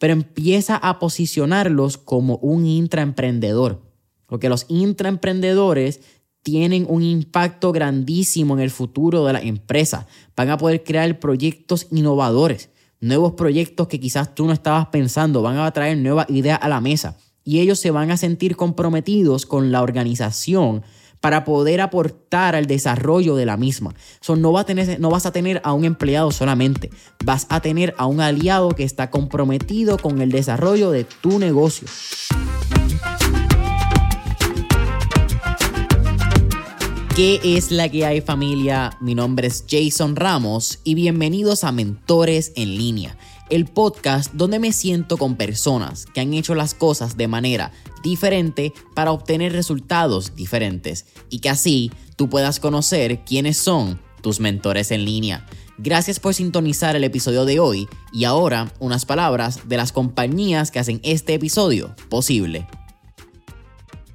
pero empieza a posicionarlos como un intraemprendedor. Porque los intraemprendedores tienen un impacto grandísimo en el futuro de la empresa. Van a poder crear proyectos innovadores, nuevos proyectos que quizás tú no estabas pensando, van a traer nuevas ideas a la mesa y ellos se van a sentir comprometidos con la organización para poder aportar al desarrollo de la misma. no, va a tener, no vas a tener a un empleado solamente, vas a tener a un aliado que está comprometido con el desarrollo de tu negocio. ¿Qué es la que hay familia? Mi nombre es Jason Ramos y bienvenidos a Mentores en línea, el podcast donde me siento con personas que han hecho las cosas de manera diferente para obtener resultados diferentes y que así tú puedas conocer quiénes son tus mentores en línea. Gracias por sintonizar el episodio de hoy y ahora unas palabras de las compañías que hacen este episodio posible.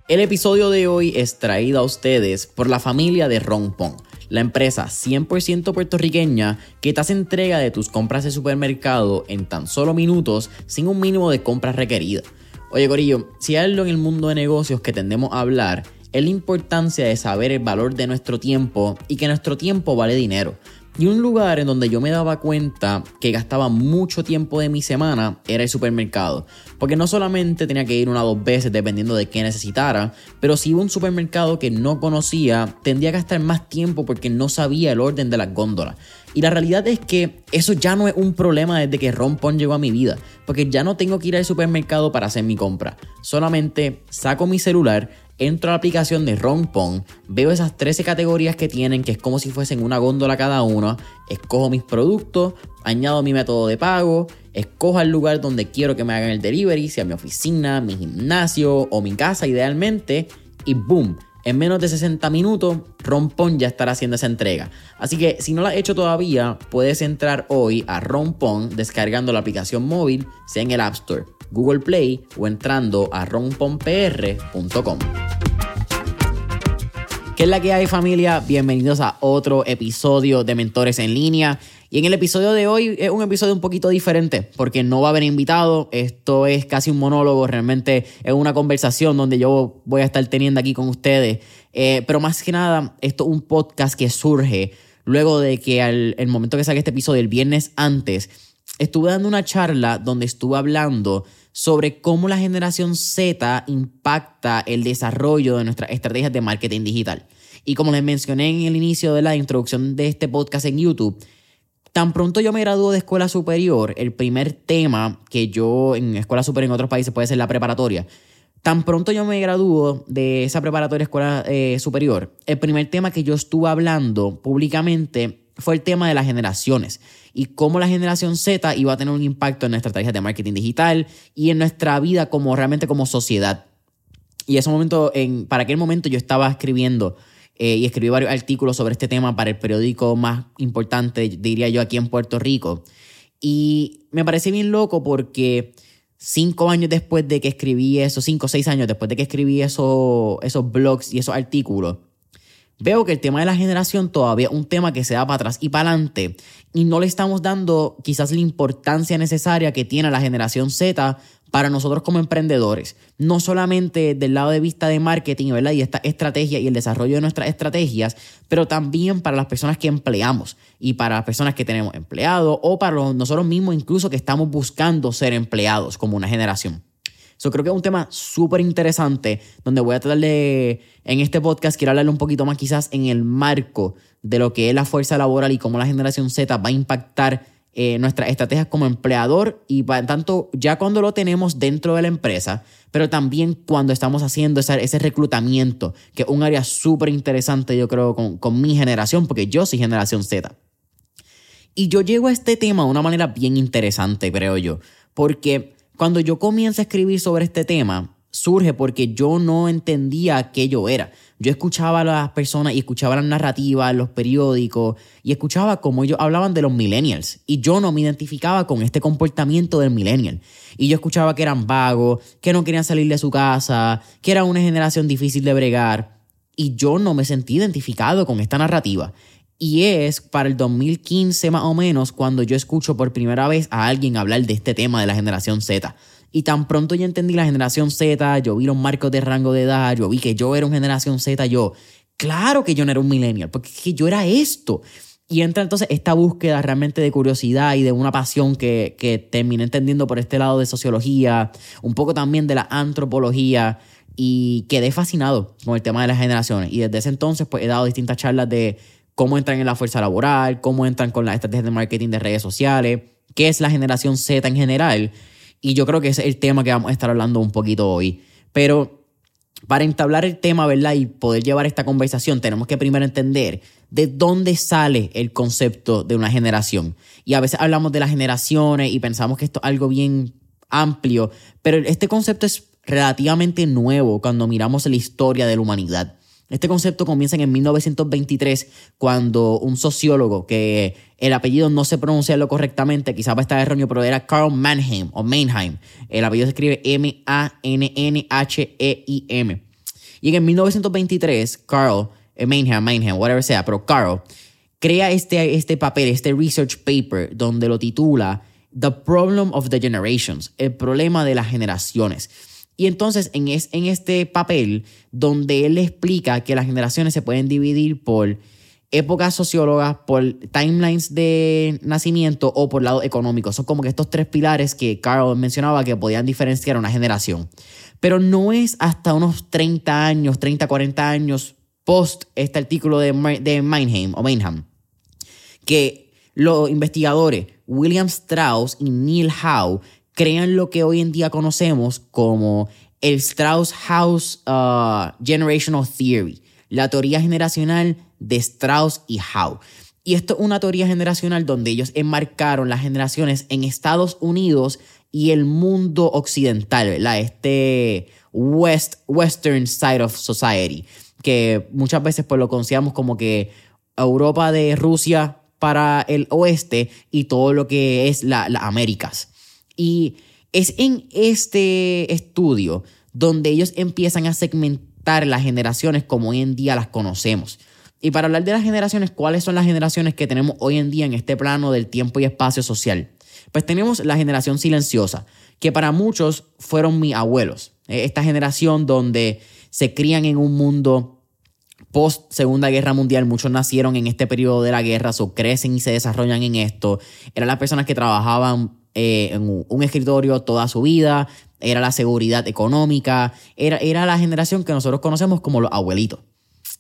El episodio de hoy es traído a ustedes por la familia de Rompon, la empresa 100% puertorriqueña que te hace entrega de tus compras de supermercado en tan solo minutos sin un mínimo de compras requeridas. Oye Corillo, si hay algo en el mundo de negocios que tendemos a hablar es la importancia de saber el valor de nuestro tiempo y que nuestro tiempo vale dinero. Y un lugar en donde yo me daba cuenta que gastaba mucho tiempo de mi semana era el supermercado. Porque no solamente tenía que ir una o dos veces dependiendo de qué necesitara, pero si iba a un supermercado que no conocía, tendría que gastar más tiempo porque no sabía el orden de las góndolas. Y la realidad es que eso ya no es un problema desde que Rompon llegó a mi vida, porque ya no tengo que ir al supermercado para hacer mi compra. Solamente saco mi celular, entro a la aplicación de Rompon, veo esas 13 categorías que tienen, que es como si fuesen una góndola cada una, escojo mis productos, añado mi método de pago, escojo el lugar donde quiero que me hagan el delivery, sea mi oficina, mi gimnasio o mi casa idealmente, y boom. En menos de 60 minutos, Rompon ya estará haciendo esa entrega. Así que si no la has hecho todavía, puedes entrar hoy a Rompon descargando la aplicación móvil, sea en el App Store Google Play o entrando a ronponpr.com. ¿Qué es la que hay familia? Bienvenidos a otro episodio de Mentores en línea. Y en el episodio de hoy es un episodio un poquito diferente porque no va a haber invitado. Esto es casi un monólogo, realmente es una conversación donde yo voy a estar teniendo aquí con ustedes. Eh, pero más que nada, esto es un podcast que surge luego de que al momento que saqué este episodio, el viernes antes, estuve dando una charla donde estuve hablando sobre cómo la generación Z impacta el desarrollo de nuestras estrategias de marketing digital. Y como les mencioné en el inicio de la introducción de este podcast en YouTube, tan pronto yo me graduó de escuela superior, el primer tema que yo en escuela superior en otros países puede ser la preparatoria, tan pronto yo me graduó de esa preparatoria escuela eh, superior, el primer tema que yo estuve hablando públicamente fue el tema de las generaciones y cómo la generación Z iba a tener un impacto en nuestra estrategia de marketing digital y en nuestra vida como realmente como sociedad. Y ese momento, en, para aquel momento yo estaba escribiendo eh, y escribí varios artículos sobre este tema para el periódico más importante, diría yo, aquí en Puerto Rico. Y me parece bien loco porque cinco años después de que escribí eso, cinco o seis años después de que escribí eso, esos blogs y esos artículos, Veo que el tema de la generación todavía es un tema que se da para atrás y para adelante y no le estamos dando quizás la importancia necesaria que tiene la generación Z para nosotros como emprendedores. No solamente del lado de vista de marketing ¿verdad? y esta estrategia y el desarrollo de nuestras estrategias, pero también para las personas que empleamos y para las personas que tenemos empleados o para nosotros mismos incluso que estamos buscando ser empleados como una generación. Eso creo que es un tema súper interesante donde voy a tratar de, en este podcast, quiero hablarle un poquito más quizás en el marco de lo que es la fuerza laboral y cómo la generación Z va a impactar eh, nuestras estrategias como empleador y tanto ya cuando lo tenemos dentro de la empresa, pero también cuando estamos haciendo ese, reclutamiento, que es un área súper interesante yo creo con, con mi generación, porque yo soy generación Z. Y yo llego a este tema de una manera bien interesante, creo yo, porque cuando yo comienzo a escribir sobre este tema, surge porque yo no entendía qué yo era. Yo escuchaba a las personas y escuchaba las narrativas, los periódicos y escuchaba cómo ellos hablaban de los millennials y yo no me identificaba con este comportamiento del millennial. Y yo escuchaba que eran vagos, que no querían salir de su casa, que era una generación difícil de bregar y yo no me sentí identificado con esta narrativa. Y es para el 2015 más o menos cuando yo escucho por primera vez a alguien hablar de este tema de la generación Z. Y tan pronto yo entendí la generación Z, yo vi los marcos de rango de edad, yo vi que yo era una generación Z, yo, claro que yo no era un millennial, porque yo era esto. Y entra entonces esta búsqueda realmente de curiosidad y de una pasión que, que terminé entendiendo por este lado de sociología, un poco también de la antropología, y quedé fascinado con el tema de las generaciones. Y desde ese entonces pues he dado distintas charlas de cómo entran en la fuerza laboral, cómo entran con las estrategias de marketing de redes sociales, qué es la generación Z en general. Y yo creo que ese es el tema que vamos a estar hablando un poquito hoy. Pero para entablar el tema, ¿verdad? Y poder llevar esta conversación, tenemos que primero entender de dónde sale el concepto de una generación. Y a veces hablamos de las generaciones y pensamos que esto es algo bien amplio, pero este concepto es relativamente nuevo cuando miramos la historia de la humanidad. Este concepto comienza en 1923 cuando un sociólogo que el apellido no se pronuncia lo correctamente, quizás va a estar erróneo, pero era Carl Mannheim o Mannheim. El apellido se escribe M-A-N-N-H-E-I-M. Y en 1923, Carl, eh, Mannheim, Mannheim, whatever sea, pero Carl crea este, este papel, este research paper, donde lo titula The Problem of the Generations, el problema de las generaciones. Y entonces en, es, en este papel donde él explica que las generaciones se pueden dividir por épocas sociólogas, por timelines de nacimiento o por lado económico. Son como que estos tres pilares que Carl mencionaba que podían diferenciar una generación. Pero no es hasta unos 30 años, 30, 40 años post este artículo de, de Meinheim o Meinheim que los investigadores William Strauss y Neil Howe crean lo que hoy en día conocemos como el Strauss-House uh, Generational Theory, la teoría generacional de Strauss y Howe. Y esto es una teoría generacional donde ellos enmarcaron las generaciones en Estados Unidos y el mundo occidental, ¿verdad? Este West, Western Side of Society, que muchas veces pues lo consideramos como que Europa de Rusia para el oeste y todo lo que es las Américas. Y es en este estudio donde ellos empiezan a segmentar las generaciones como hoy en día las conocemos. Y para hablar de las generaciones, ¿cuáles son las generaciones que tenemos hoy en día en este plano del tiempo y espacio social? Pues tenemos la generación silenciosa, que para muchos fueron mis abuelos. Eh, esta generación donde se crían en un mundo post Segunda Guerra Mundial, muchos nacieron en este periodo de la guerra, o crecen y se desarrollan en esto. Eran las personas que trabajaban eh, en un escritorio toda su vida, era la seguridad económica, era, era la generación que nosotros conocemos como los abuelitos.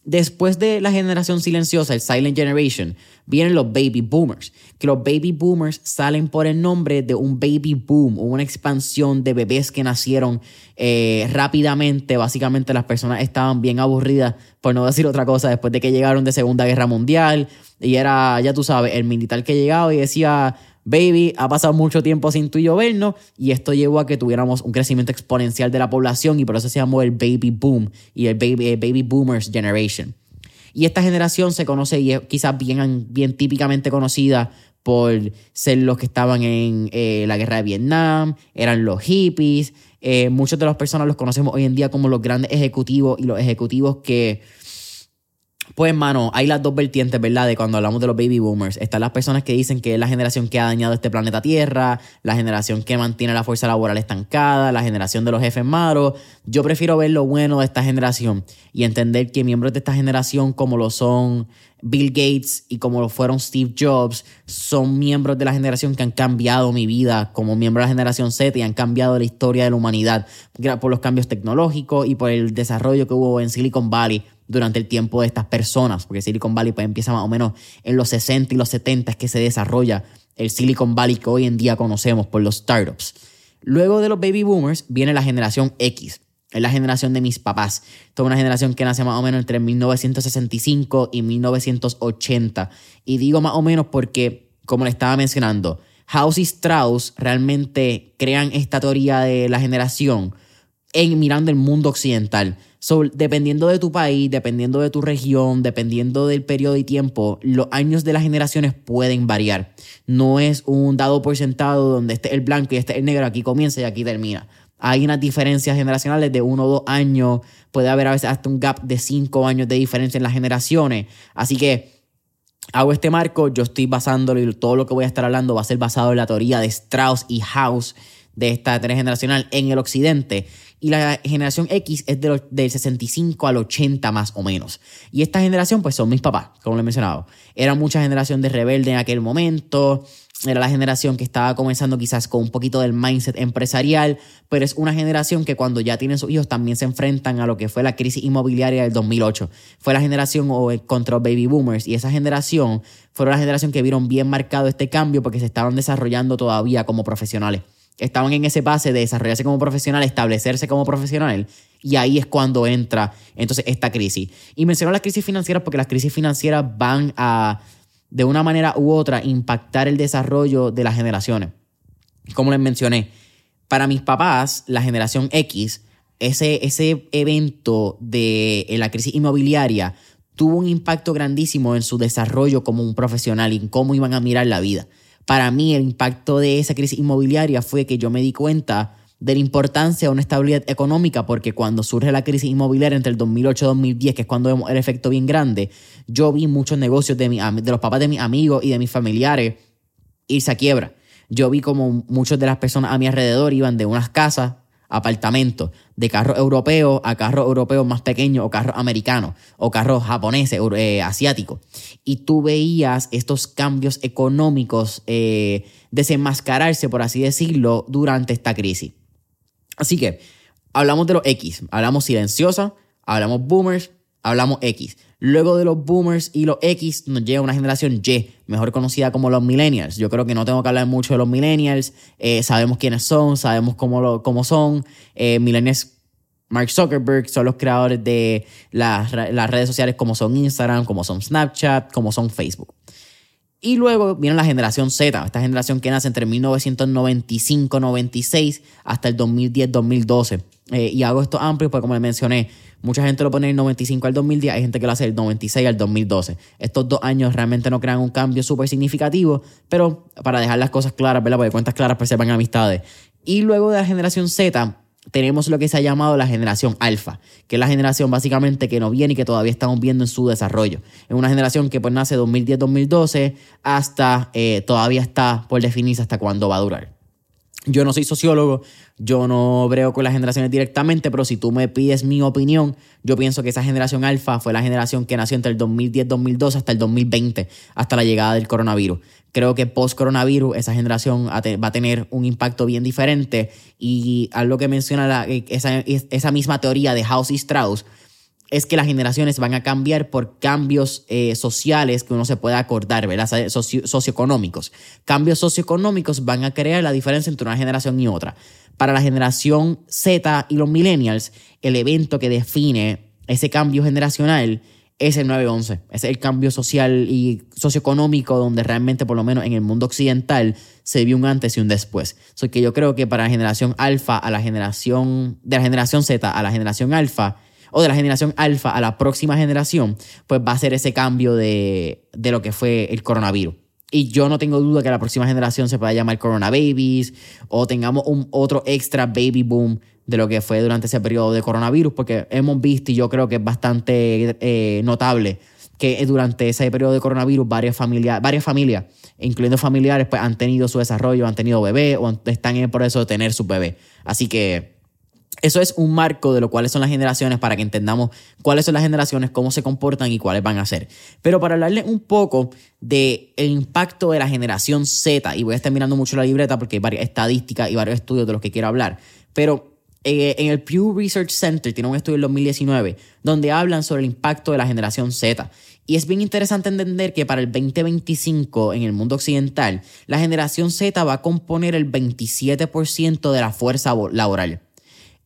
Después de la generación silenciosa, el Silent Generation, vienen los baby boomers, que los baby boomers salen por el nombre de un baby boom, una expansión de bebés que nacieron eh, rápidamente. Básicamente las personas estaban bien aburridas, por no decir otra cosa, después de que llegaron de Segunda Guerra Mundial. Y era, ya tú sabes, el militar que llegaba y decía, baby, ha pasado mucho tiempo sin tú y yo vernos y esto llevó a que tuviéramos un crecimiento exponencial de la población y por eso se llamó el baby boom y el baby, baby boomers generation. Y esta generación se conoce y es quizás bien, bien típicamente conocida por ser los que estaban en eh, la guerra de Vietnam, eran los hippies. Eh, muchos de las personas los conocemos hoy en día como los grandes ejecutivos y los ejecutivos que pues, mano, hay las dos vertientes, ¿verdad? De cuando hablamos de los baby boomers. Están las personas que dicen que es la generación que ha dañado este planeta Tierra, la generación que mantiene la fuerza laboral estancada, la generación de los jefes malos. Yo prefiero ver lo bueno de esta generación y entender que miembros de esta generación, como lo son Bill Gates y como lo fueron Steve Jobs, son miembros de la generación que han cambiado mi vida como miembro de la generación Z y han cambiado la historia de la humanidad por los cambios tecnológicos y por el desarrollo que hubo en Silicon Valley durante el tiempo de estas personas, porque Silicon Valley pues, empieza más o menos en los 60 y los 70 es que se desarrolla el Silicon Valley que hoy en día conocemos por los startups. Luego de los baby boomers viene la generación X, es la generación de mis papás. Toda una generación que nace más o menos entre 1965 y 1980. Y digo más o menos porque, como le estaba mencionando, House y Strauss realmente crean esta teoría de la generación en mirando el mundo occidental dependiendo de tu país, dependiendo de tu región, dependiendo del periodo y tiempo, los años de las generaciones pueden variar. No es un dado por sentado donde esté el blanco y este el negro, aquí comienza y aquí termina. Hay unas diferencias generacionales de uno o dos años, puede haber a veces hasta un gap de cinco años de diferencia en las generaciones. Así que hago este marco, yo estoy basándolo y todo lo que voy a estar hablando va a ser basado en la teoría de Strauss y House de esta generacional en el occidente. Y la generación X es del 65 al 80 más o menos. Y esta generación pues son mis papás, como lo he mencionado. Era mucha generación de rebelde en aquel momento era la generación que estaba comenzando quizás con un poquito del mindset empresarial, pero es una generación que cuando ya tienen sus hijos también se enfrentan a lo que fue la crisis inmobiliaria del 2008. Fue la generación o contra baby boomers y esa generación fue la generación que vieron bien marcado este cambio porque se estaban desarrollando todavía como profesionales. Estaban en ese base de desarrollarse como profesional, establecerse como profesional y ahí es cuando entra entonces esta crisis. Y menciono las crisis financieras porque las crisis financieras van a de una manera u otra impactar el desarrollo de las generaciones. Como les mencioné, para mis papás, la generación X, ese, ese evento de la crisis inmobiliaria tuvo un impacto grandísimo en su desarrollo como un profesional y en cómo iban a mirar la vida. Para mí el impacto de esa crisis inmobiliaria fue que yo me di cuenta de la importancia de una estabilidad económica, porque cuando surge la crisis inmobiliaria entre el 2008 y 2010, que es cuando vemos el efecto bien grande, yo vi muchos negocios de, de los papás de mis amigos y de mis familiares irse a quiebra. Yo vi como muchas de las personas a mi alrededor iban de unas casas, apartamentos, de carros europeos a carros europeos más pequeños o carros americanos o carros japoneses, eh. Y tú veías estos cambios económicos eh, desenmascararse, por así decirlo, durante esta crisis. Así que hablamos de los X, hablamos silenciosa, hablamos boomers, hablamos X. Luego de los boomers y los X nos llega una generación Y, mejor conocida como los millennials. Yo creo que no tengo que hablar mucho de los millennials. Eh, sabemos quiénes son, sabemos cómo, lo, cómo son. Eh, millennials, Mark Zuckerberg son los creadores de las, las redes sociales como son Instagram, como son Snapchat, como son Facebook. Y luego viene la generación Z, esta generación que nace entre 1995-96 hasta el 2010-2012. Eh, y hago esto amplio porque, como les mencioné, mucha gente lo pone del 95 al 2010, hay gente que lo hace del 96 al 2012. Estos dos años realmente no crean un cambio súper significativo, pero para dejar las cosas claras, ¿verdad? Porque cuentas claras preservan amistades. Y luego de la generación Z, tenemos lo que se ha llamado la generación alfa, que es la generación básicamente que no viene y que todavía estamos viendo en su desarrollo. Es una generación que pues nace 2010-2012 hasta eh, todavía está por definirse hasta cuándo va a durar. Yo no soy sociólogo, yo no brego con las generaciones directamente, pero si tú me pides mi opinión, yo pienso que esa generación alfa fue la generación que nació entre el 2010-2012 hasta el 2020, hasta la llegada del coronavirus. Creo que post-coronavirus esa generación va a tener un impacto bien diferente y algo que menciona esa, esa misma teoría de House y Strauss, es que las generaciones van a cambiar por cambios eh, sociales que uno se puede acordar, ¿verdad? socioeconómicos. Cambios socioeconómicos van a crear la diferencia entre una generación y otra. Para la generación Z y los millennials, el evento que define ese cambio generacional es el 9-11. Es el cambio social y socioeconómico donde realmente, por lo menos en el mundo occidental, se vio un antes y un después. So que yo creo que para la generación alfa a la generación, de la generación Z a la generación alfa, o de la generación alfa a la próxima generación, pues va a ser ese cambio de, lo que fue el coronavirus. Y yo no tengo duda que la próxima generación se pueda llamar Corona Babies o tengamos un otro extra baby boom de lo que fue durante ese periodo de coronavirus, porque hemos visto y yo creo que es bastante eh, notable que durante ese periodo de coronavirus varias familias, varias familias, incluyendo familiares, pues han tenido su desarrollo, han tenido bebé o están en el proceso de tener su bebé. Así que eso es un marco de lo cuáles son las generaciones para que entendamos cuáles son las generaciones, cómo se comportan y cuáles van a ser. Pero para hablarle un poco del el impacto de la generación Z, y voy a estar mirando mucho la libreta porque hay varias estadísticas y varios estudios de los que quiero hablar, pero eh, en el Pew Research Center tiene un estudio del 2019 donde hablan sobre el impacto de la generación Z. Y es bien interesante entender que para el 2025 en el mundo occidental, la generación Z va a componer el 27% de la fuerza laboral.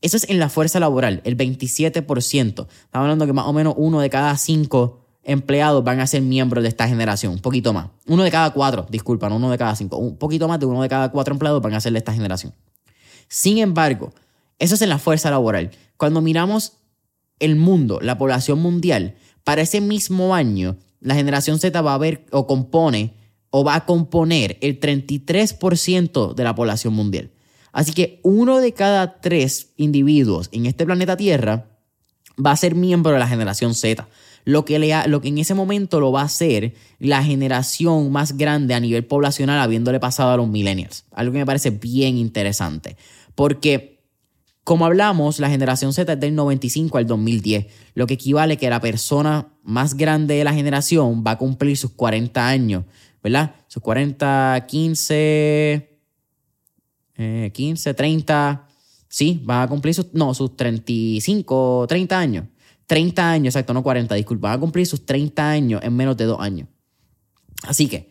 Eso es en la fuerza laboral, el 27%. Estamos hablando que más o menos uno de cada cinco empleados van a ser miembros de esta generación, un poquito más. Uno de cada cuatro, disculpa, no uno de cada cinco, un poquito más de uno de cada cuatro empleados van a ser de esta generación. Sin embargo, eso es en la fuerza laboral. Cuando miramos el mundo, la población mundial, para ese mismo año, la generación Z va a ver o compone o va a componer el 33% de la población mundial. Así que uno de cada tres individuos en este planeta Tierra va a ser miembro de la generación Z, lo que, lo que en ese momento lo va a hacer la generación más grande a nivel poblacional habiéndole pasado a los millennials. Algo que me parece bien interesante. Porque, como hablamos, la generación Z es del 95 al 2010, lo que equivale que la persona más grande de la generación va a cumplir sus 40 años, ¿verdad? Sus 40, 15, 15, 30, sí, va a cumplir sus, no, sus 35, 30 años. 30 años, exacto, no 40, disculpa, van a cumplir sus 30 años en menos de dos años. Así que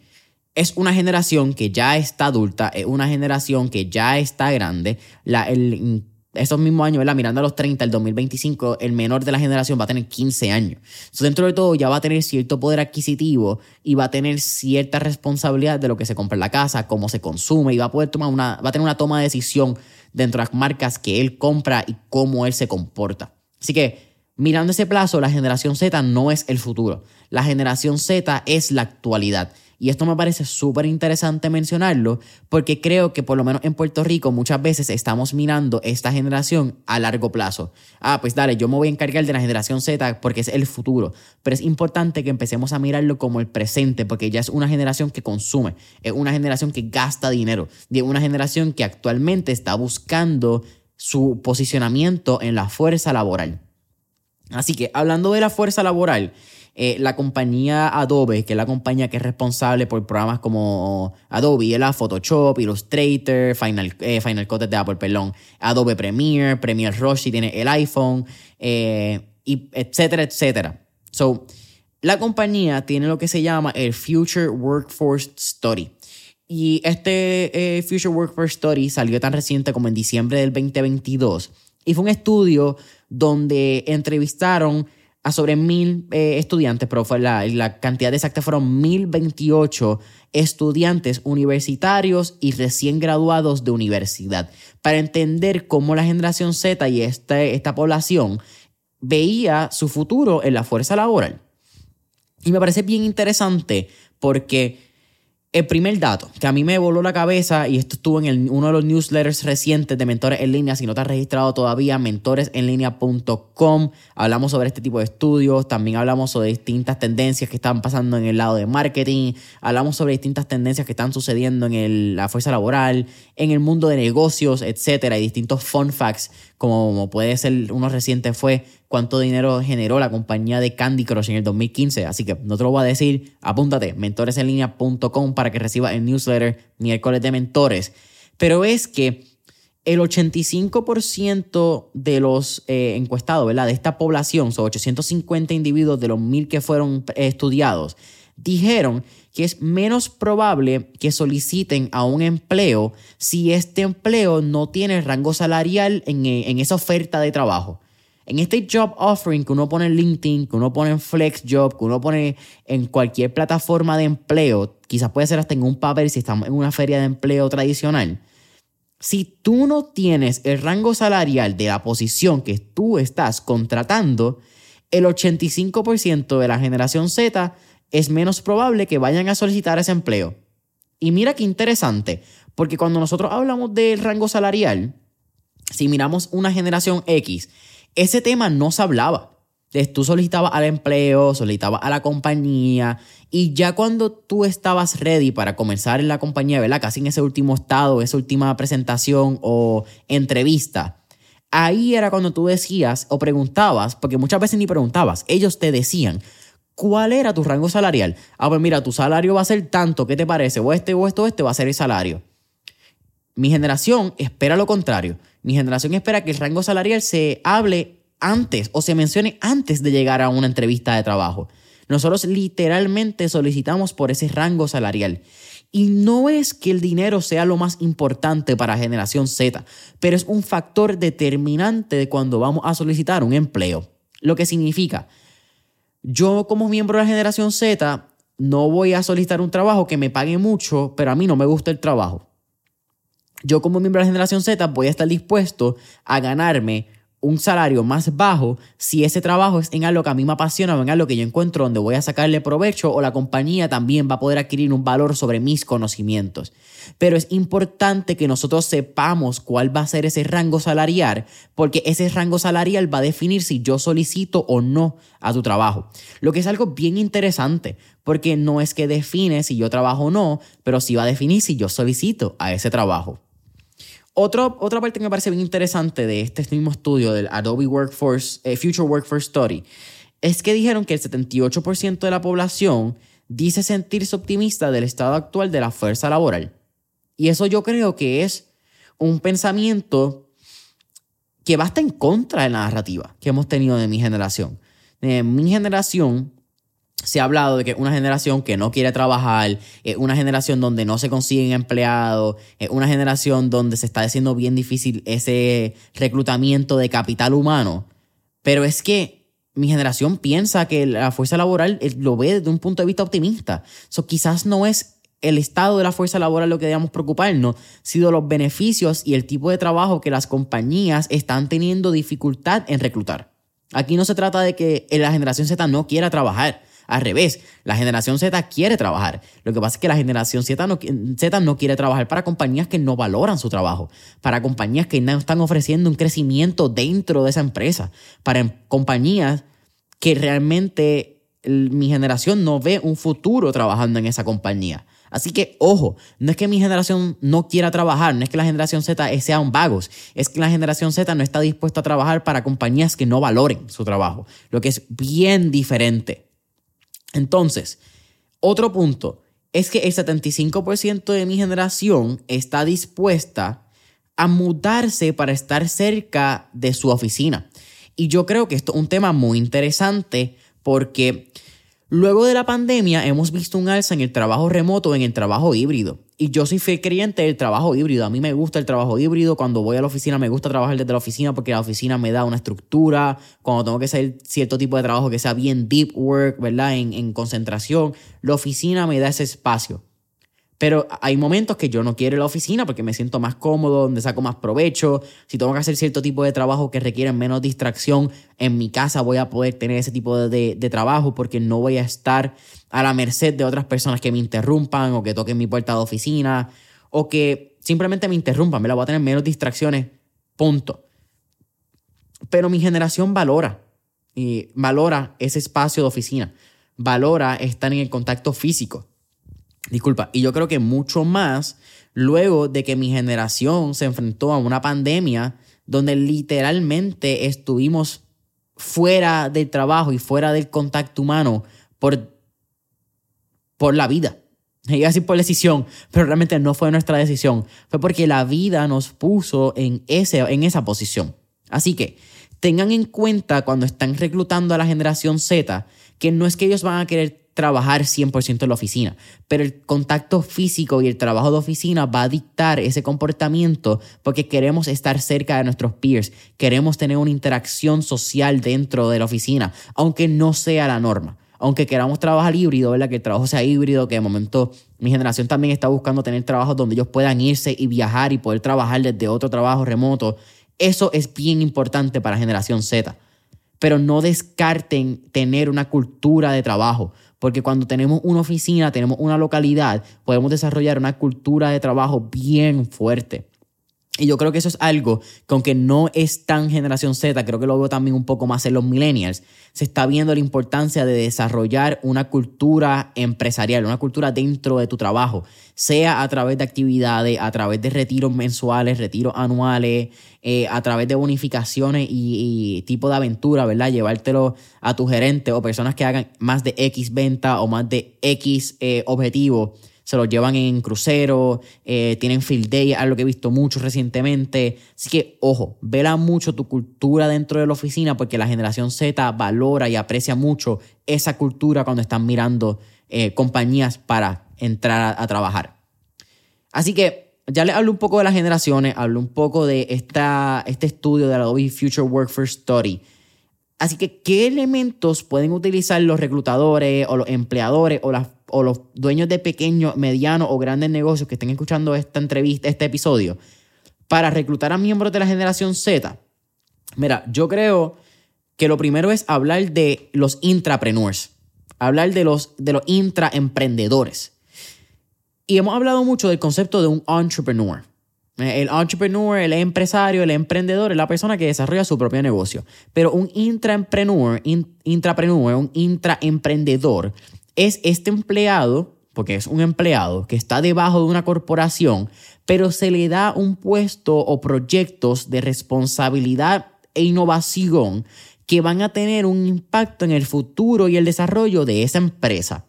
es una generación que ya está adulta, es una generación que ya está grande. La, el, esos mismos años, ¿verdad? mirando a los 30, el 2025, el menor de la generación va a tener 15 años. Entonces, dentro de todo, ya va a tener cierto poder adquisitivo y va a tener cierta responsabilidad de lo que se compra en la casa, cómo se consume y va a poder tomar una, va a tener una toma de decisión dentro de las marcas que él compra y cómo él se comporta. Así que Mirando ese plazo, la generación Z no es el futuro. La generación Z es la actualidad. Y esto me parece súper interesante mencionarlo porque creo que por lo menos en Puerto Rico muchas veces estamos mirando esta generación a largo plazo. Ah, pues dale, yo me voy a encargar de la generación Z porque es el futuro. Pero es importante que empecemos a mirarlo como el presente porque ya es una generación que consume, es una generación que gasta dinero, es una generación que actualmente está buscando su posicionamiento en la fuerza laboral. Así que hablando de la fuerza laboral, eh, la compañía Adobe, que es la compañía que es responsable por programas como Adobe, la Photoshop, Illustrator, Final, eh, Final Cut de Apple, perdón, Adobe Premiere, Premiere Rush si tiene el iPhone, eh, y etcétera, etcétera. So, la compañía tiene lo que se llama el Future Workforce Study. Y este Future Workforce Study salió tan reciente como en diciembre del 2022. Y fue un estudio donde entrevistaron a sobre mil eh, estudiantes, pero fue la, la, cantidad exacta fueron 1028 estudiantes universitarios y recién graduados de universidad, para entender cómo la generación Z y esta, esta población veía su futuro en la fuerza laboral. Y me parece bien interesante porque el primer dato que a mí me voló la cabeza, y esto estuvo en uno de los newsletters recientes de Mentores en Línea, si no te has registrado todavía, mentoresenlinea.com. Hablamos sobre este tipo de estudios, también hablamos sobre distintas tendencias que están pasando en el lado de marketing, hablamos sobre distintas tendencias que están sucediendo en la fuerza laboral, en el mundo de negocios, etcétera, y distintos fun facts, como puede ser uno reciente fue cuánto dinero generó la compañía de Candy Crush en el 2015. Así que no te lo voy a decir. Apúntate, mentoresenlinea.com para que recibas el newsletter miércoles de mentores. Pero es que el 85% de los eh, encuestados, ¿verdad? De esta población, son 850 individuos de los mil que fueron eh, estudiados, dijeron que es menos probable que soliciten a un empleo si este empleo no tiene rango salarial en, eh, en esa oferta de trabajo. En este job offering que uno pone en LinkedIn, que uno pone en FlexJob, que uno pone en cualquier plataforma de empleo, quizás puede ser hasta en un papel si estamos en una feria de empleo tradicional. Si tú no tienes el rango salarial de la posición que tú estás contratando, el 85% de la generación Z es menos probable que vayan a solicitar ese empleo. Y mira qué interesante, porque cuando nosotros hablamos del rango salarial, si miramos una generación X ese tema no se hablaba. Tú solicitabas al empleo, solicitabas a la compañía y ya cuando tú estabas ready para comenzar en la compañía, ¿verdad? Casi en ese último estado, esa última presentación o entrevista, ahí era cuando tú decías o preguntabas, porque muchas veces ni preguntabas, ellos te decían, ¿cuál era tu rango salarial? Ah, pues mira, tu salario va a ser tanto, ¿qué te parece? O este o esto o este va a ser el salario. Mi generación espera lo contrario. Mi generación espera que el rango salarial se hable antes o se mencione antes de llegar a una entrevista de trabajo. Nosotros literalmente solicitamos por ese rango salarial. Y no es que el dinero sea lo más importante para generación Z, pero es un factor determinante de cuando vamos a solicitar un empleo. Lo que significa, yo como miembro de la generación Z no voy a solicitar un trabajo que me pague mucho, pero a mí no me gusta el trabajo. Yo como miembro de la generación Z voy a estar dispuesto a ganarme un salario más bajo si ese trabajo es en algo que a mí me apasiona o en algo que yo encuentro donde voy a sacarle provecho o la compañía también va a poder adquirir un valor sobre mis conocimientos. Pero es importante que nosotros sepamos cuál va a ser ese rango salarial porque ese rango salarial va a definir si yo solicito o no a tu trabajo. Lo que es algo bien interesante porque no es que define si yo trabajo o no, pero sí va a definir si yo solicito a ese trabajo otra parte que me parece bien interesante de este mismo estudio del Adobe Workforce, eh, Future Workforce Study es que dijeron que el 78% de la población dice sentirse optimista del estado actual de la fuerza laboral. Y eso yo creo que es un pensamiento que va en contra de la narrativa que hemos tenido de mi generación. De mi generación, se ha hablado de que una generación que no quiere trabajar, es una generación donde no se consiguen empleados, es una generación donde se está haciendo bien difícil ese reclutamiento de capital humano. Pero es que mi generación piensa que la fuerza laboral lo ve desde un punto de vista optimista. So, quizás no es el estado de la fuerza laboral lo que debemos preocuparnos, sino los beneficios y el tipo de trabajo que las compañías están teniendo dificultad en reclutar. Aquí no se trata de que la generación Z no quiera trabajar. Al revés, la generación Z quiere trabajar. Lo que pasa es que la generación Z no, Z no quiere trabajar para compañías que no valoran su trabajo, para compañías que no están ofreciendo un crecimiento dentro de esa empresa, para compañías que realmente mi generación no ve un futuro trabajando en esa compañía. Así que, ojo, no es que mi generación no quiera trabajar, no es que la generación Z sea un vagos, es que la generación Z no está dispuesta a trabajar para compañías que no valoren su trabajo, lo que es bien diferente. Entonces, otro punto es que el 75% de mi generación está dispuesta a mudarse para estar cerca de su oficina. Y yo creo que esto es un tema muy interesante porque luego de la pandemia hemos visto un alza en el trabajo remoto, en el trabajo híbrido. Y yo soy fiel creyente del trabajo híbrido. A mí me gusta el trabajo híbrido. Cuando voy a la oficina me gusta trabajar desde la oficina porque la oficina me da una estructura. Cuando tengo que hacer cierto tipo de trabajo que sea bien deep work, ¿verdad? En, en concentración, la oficina me da ese espacio. Pero hay momentos que yo no quiero la oficina porque me siento más cómodo, donde saco más provecho. Si tengo que hacer cierto tipo de trabajo que requieren menos distracción, en mi casa voy a poder tener ese tipo de, de, trabajo porque no voy a estar a la merced de otras personas que me interrumpan o que toquen mi puerta de oficina o que simplemente me interrumpan. Me la voy a tener menos distracciones. Punto. Pero mi generación valora y valora ese espacio de oficina. Valora estar en el contacto físico Disculpa, y yo creo que mucho más luego de que mi generación se enfrentó a una pandemia donde literalmente estuvimos fuera del trabajo y fuera del contacto humano por, por la vida. Iba a decir por decisión, pero realmente no fue nuestra decisión. Fue porque la vida nos puso en, ese, en esa posición. Así que tengan en cuenta cuando están reclutando a la generación Z que no es que ellos van a querer trabajar 100% en la oficina, pero el contacto físico y el trabajo de oficina va a dictar ese comportamiento porque queremos estar cerca de nuestros peers, queremos tener una interacción social dentro de la oficina, aunque no sea la norma. Aunque queramos trabajar híbrido, ¿verdad? Que el trabajo sea híbrido, que de momento mi generación también está buscando tener trabajos donde ellos puedan irse y viajar y poder trabajar desde otro trabajo remoto. Eso es bien importante para generación Z. Pero no descarten tener una cultura de trabajo porque cuando tenemos una oficina, tenemos una localidad, podemos desarrollar una cultura de trabajo bien fuerte. Y yo creo que eso es algo que no es tan generación Z, creo que lo veo también un poco más en los millennials, se está viendo la importancia de desarrollar una cultura empresarial, una cultura dentro de tu trabajo, sea a través de actividades, a través de retiros mensuales, retiros anuales, eh, a través de bonificaciones y, tipo de aventura, ¿verdad? Llevártelo a tu gerente o personas que hagan más de X venta o más de X eh, objetivo se los llevan en crucero, eh, tienen field day, algo que he visto mucho recientemente. Así que, ojo, vela mucho tu cultura dentro de la oficina porque la generación Z valora y aprecia mucho esa cultura cuando están mirando eh, compañías para entrar a, trabajar. Así que ya les hablo un poco de las generaciones, hablo un poco de esta, este estudio de la Adobe Future Workforce Study. Así que, ¿qué elementos pueden utilizar los reclutadores o los empleadores o las o los dueños de pequeños, medianos o grandes negocios que estén escuchando esta entrevista, este episodio, para reclutar a miembros de la generación Z, Mira, yo creo que lo primero es hablar de los intrapreneurs, hablar de los, de los intraemprendedores. Y hemos hablado mucho del concepto de un entrepreneur. El entrepreneur, el empresario, el emprendedor es la persona que desarrolla su propio negocio. Pero un intraemprendedor, intrapreneur, un intraemprendedor es este empleado, porque es un empleado que está debajo de una corporación, pero se le da un puesto o proyectos de responsabilidad e innovación que van a tener un impacto en el futuro y el desarrollo de esa empresa.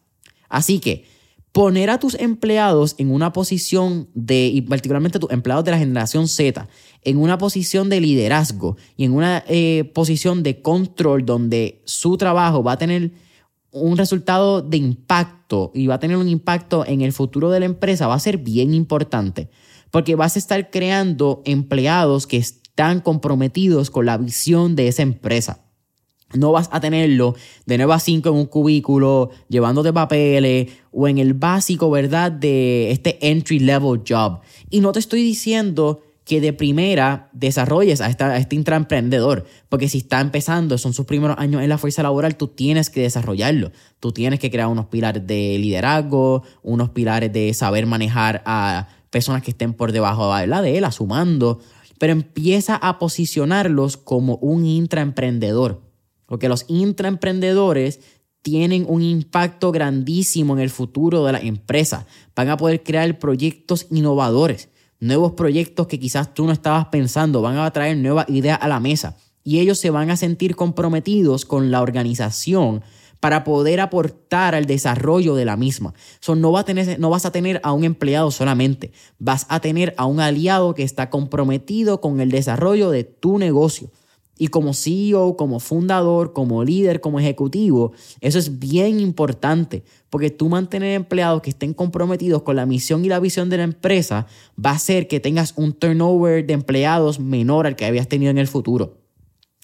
Así que poner a tus empleados en una posición de, y particularmente tus empleados de la generación Z, en una posición de liderazgo y en una eh, posición de control donde su trabajo va a tener un resultado de impacto y va a tener un impacto en el futuro de la empresa, va a ser bien importante, porque vas a estar creando empleados que están comprometidos con la visión de esa empresa. No vas a tenerlo de 9 a 5 en un cubículo, llevándote papeles o en el básico, ¿verdad? De este entry level job. Y no te estoy diciendo que de primera desarrolles a, este intraemprendedor, porque si está empezando, son sus primeros años en la fuerza laboral, tú tienes que desarrollarlo. Tú tienes que crear unos pilares de liderazgo, unos pilares de saber manejar a personas que estén por debajo de él, sumando, pero empieza a posicionarlos como un intraemprendedor porque los intraemprendedores tienen un impacto grandísimo en el futuro de la empresa. Van a poder crear proyectos innovadores, nuevos proyectos que quizás tú no estabas pensando, van a traer nuevas ideas a la mesa y ellos se van a sentir comprometidos con la organización para poder aportar al desarrollo de la misma. no, va a tener, no vas a tener a un empleado solamente, vas a tener a un aliado que está comprometido con el desarrollo de tu negocio. Y como CEO, como fundador, como líder, como ejecutivo, eso es bien importante, porque tú mantener empleados que estén comprometidos con la misión y la visión de la empresa va a hacer que tengas un turnover de empleados menor al que habías tenido en el futuro.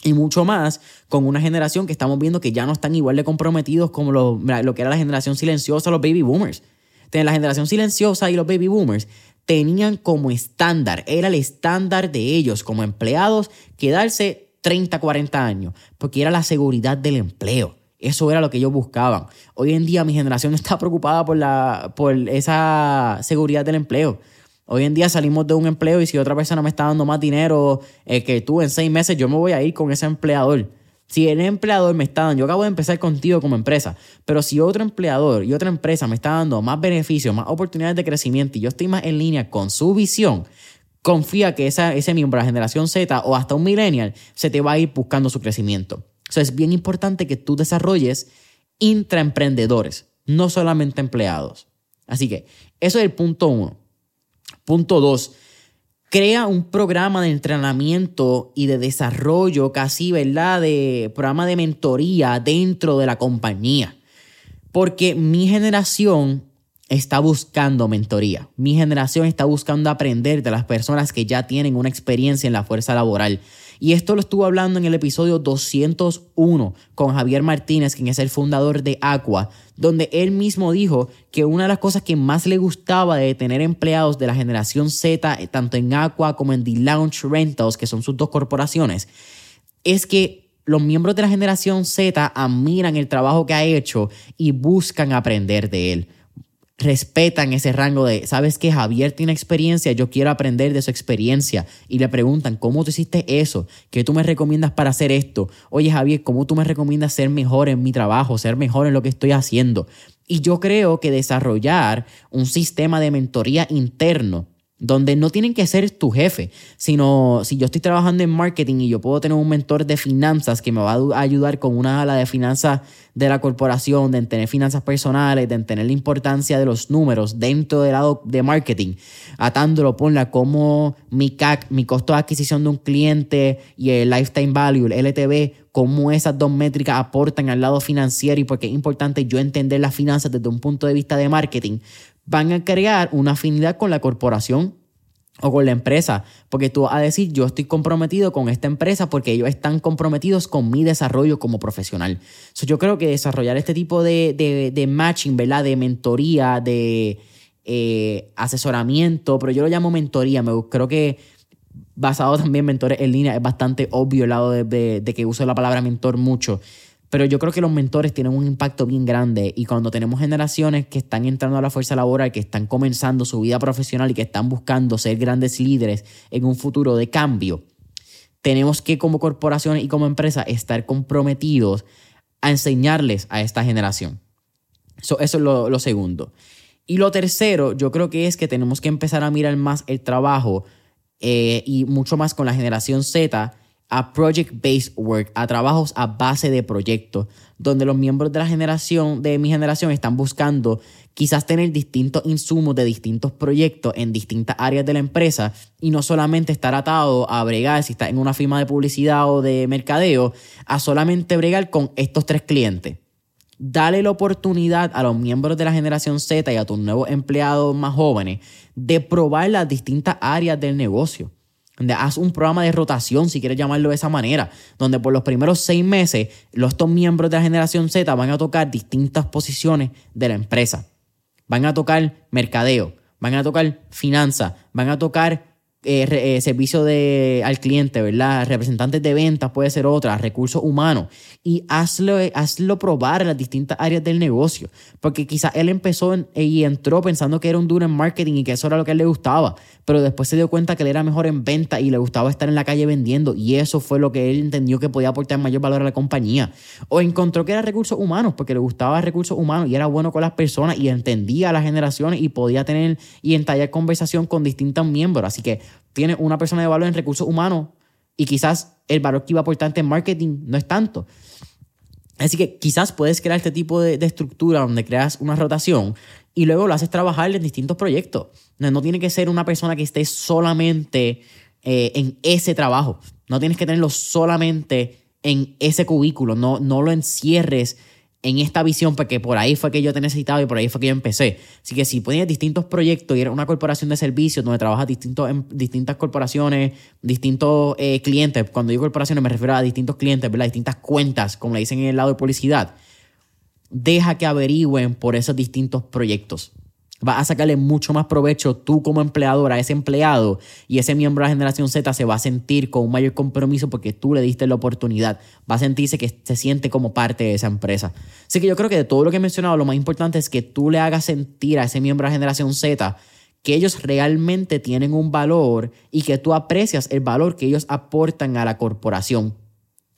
Y mucho más con una generación que estamos viendo que ya no están igual de comprometidos como lo, que era la generación silenciosa, los baby boomers. La generación silenciosa y los baby boomers tenían como estándar, era el estándar de ellos como empleados, quedarse 30, 40 años, porque era la seguridad del empleo. Eso era lo que ellos buscaban. Hoy en día mi generación está preocupada por, la, por esa seguridad del empleo. Hoy en día salimos de un empleo y si otra persona me está dando más dinero eh, que tú en seis meses, yo me voy a ir con ese empleador. Si el empleador me está dando, yo acabo de empezar contigo como empresa, pero si otro empleador y otra empresa me está dando más beneficios, más oportunidades de crecimiento y yo estoy más en línea con su visión, confía que ese miembro de la generación Z o hasta un millennial se te va a ir buscando su crecimiento. Eso es bien importante que tú desarrolles intraemprendedores, no solamente empleados. Así que eso es el punto uno. Punto dos, crea un programa de entrenamiento y de desarrollo casi, ¿verdad? De programa de mentoría dentro de la compañía. Porque mi generación está buscando mentoría. Mi generación está buscando aprender de las personas que ya tienen una experiencia en la fuerza laboral. Y esto lo estuvo hablando en el episodio 201 con Javier Martínez, quien es el fundador de Aqua, donde él mismo dijo que una de las cosas que más le gustaba de tener empleados de la generación Z, eh, tanto en Aqua como en The Lounge Rentals, que son sus dos corporaciones, es que los miembros de la generación Z admiran el trabajo que ha hecho y buscan aprender de él respetan ese rango de, sabes que Javier tiene experiencia, yo quiero aprender de su experiencia y le preguntan, ¿cómo tú hiciste eso? ¿Qué tú me recomiendas para hacer esto? Oye Javier, ¿cómo tú me recomiendas ser mejor en mi trabajo, ser mejor en lo que estoy haciendo? Y yo creo que desarrollar un sistema de mentoría interno donde no tienen que ser tu jefe, sino si yo estoy trabajando en marketing y yo puedo tener un mentor de finanzas que me va a ayudar con una ala de finanzas de la corporación, de tener finanzas personales, de tener la importancia de los números dentro del lado de marketing, atándolo, ponla como mi CAC, mi costo de adquisición de un cliente y el lifetime value, el LTV, cómo esas dos métricas aportan al lado financiero y porque es importante yo entender las finanzas desde un punto de vista de marketing, van a crear una afinidad con la corporación o con la empresa, porque tú vas a decir, yo estoy comprometido con esta empresa porque ellos están comprometidos con mi desarrollo como profesional. yo creo que desarrollar este tipo de, de, matching, ¿verdad? De mentoría, de eh, asesoramiento, pero yo lo llamo mentoría, me, creo que basado también en mentores en línea. Es bastante obvio el lado de, de que uso la palabra mentor mucho. Pero yo creo que los mentores tienen un impacto bien grande y cuando tenemos generaciones que están entrando a la fuerza laboral, que están comenzando su vida profesional y que están buscando ser grandes líderes en un futuro de cambio, tenemos que como corporaciones y como empresa estar comprometidos a enseñarles a esta generación. eso es lo, lo segundo. Y lo tercero, yo creo que es que tenemos que empezar a mirar más el trabajo eh, y mucho más con la generación Z a project-based work, a trabajos a base de proyectos, donde los miembros de la generación, de mi generación, están buscando quizás tener distintos insumos de distintos proyectos en distintas áreas de la empresa y no solamente estar atado a bregar, si está en una firma de publicidad o de mercadeo, a solamente bregar con estos tres clientes. Dale la oportunidad a los miembros de la generación Z y a tus nuevos empleados más jóvenes de probar las distintas áreas del negocio haz un programa de rotación, si quieres llamarlo de esa manera, donde por los primeros seis meses los estos miembros de la generación Z van a tocar distintas posiciones de la empresa. Van a tocar mercadeo, van a tocar finanzas, van a tocar eh, eh, servicio de, al cliente, ¿verdad? Representantes de ventas puede ser otra, recursos humanos. Y hazlo, hazlo probar en las distintas áreas del negocio. Porque quizás él empezó y entró pensando que era un duro en marketing y que eso era lo que él le gustaba. Pero después se dio cuenta que él era mejor en venta y le gustaba estar en la calle vendiendo. Y eso fue lo que él entendió que podía aportar mayor valor a la compañía. O encontró que era recursos humanos porque le gustaba recursos humanos y era bueno con las personas y entendía a las generaciones y podía tener y entallar conversación con distintos miembros. Así que tiene una persona de valor en recursos humanos y quizás el valor que iba a aportar en marketing no es tanto. Así que quizás puedes crear este tipo de, estructura donde creas una rotación y luego lo haces trabajar en distintos proyectos. No, no tiene que ser una persona que esté solamente eh, en ese trabajo. No tienes que tenerlo solamente en ese cubículo. No, no lo encierres en esta visión, porque por ahí fue que yo te necesitaba y por ahí fue que yo empecé. Así que si pones distintos proyectos y eres una corporación de servicios donde trabajas distintos, en distintas corporaciones, distintos eh, clientes, cuando digo corporaciones me refiero a distintos clientes, ¿verdad? distintas cuentas, como le dicen en el lado de publicidad, deja que averigüen por esos distintos proyectos vas a sacarle mucho más provecho tú como empleador a ese empleado y ese miembro de la generación Z se va a sentir con un mayor compromiso porque tú le diste la oportunidad. Va a sentirse que se siente como parte de esa empresa. Así que yo creo que de todo lo que he mencionado, lo más importante es que tú le hagas sentir a ese miembro de la generación Z que ellos realmente tienen un valor y que tú aprecias el valor que ellos aportan a la corporación.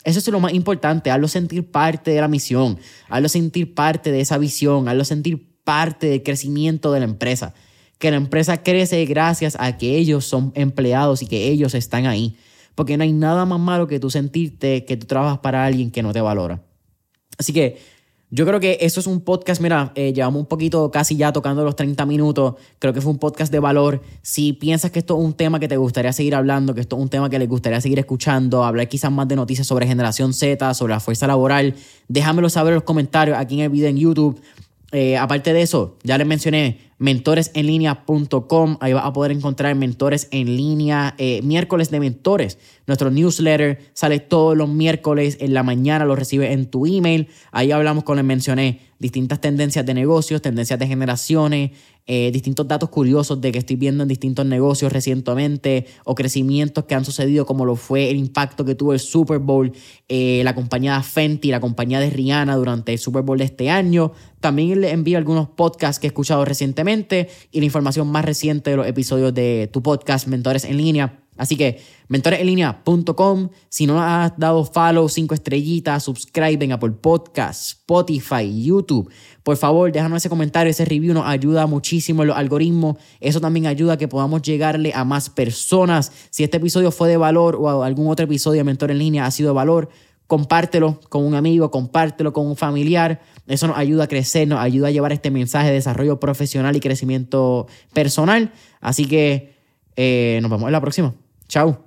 Eso es lo más importante, hazlo sentir parte de la misión, hazlo sentir parte de esa visión, hazlo sentir parte del crecimiento de la empresa. Que la empresa crece gracias a que ellos son empleados y que ellos están ahí. Porque no hay nada más malo que tú sentirte que tú trabajas para alguien que no te valora. Así que yo creo que eso es un podcast, mira, eh, llevamos un poquito casi ya tocando los 30 minutos, creo que fue un podcast de valor. Si piensas que esto es un tema que te gustaría seguir hablando, que esto es un tema que les gustaría seguir escuchando, hablar quizás más de noticias sobre generación Z, sobre la fuerza laboral, déjamelo saber en los comentarios aquí en el video en YouTube. Eh, aparte de eso, ya les mencioné mentoresenlinea.com. Ahí vas a poder encontrar mentores en línea, eh, miércoles de mentores. Nuestro newsletter sale todos los miércoles en la mañana, lo recibes en tu email. Ahí hablamos, como les mencioné, distintas tendencias de negocios, tendencias de generaciones, eh, distintos datos curiosos de que estoy viendo en distintos negocios recientemente o crecimientos que han sucedido como lo fue el impacto que tuvo el Super Bowl, eh, la compañía Fenty, la compañía de Rihanna durante el Super Bowl de este año. También les envío algunos podcasts que he escuchado recientemente y la información más reciente de los episodios de tu podcast Mentores en línea Así que mentoresenlinea.com. Si no has dado follow, cinco estrellitas, subscribe en Apple Podcasts, Spotify, YouTube. Por favor, déjanos ese comentario, ese review nos ayuda muchísimo en los algoritmos. Eso también ayuda a que podamos llegarle a más personas. Si este episodio fue de valor o algún otro episodio de Mentor en Línea ha sido de valor, compártelo con un amigo, compártelo con un familiar. Eso nos ayuda a crecer, nos ayuda a llevar este mensaje de desarrollo profesional y crecimiento personal. Así que eh, nos vemos en la próxima. Chao.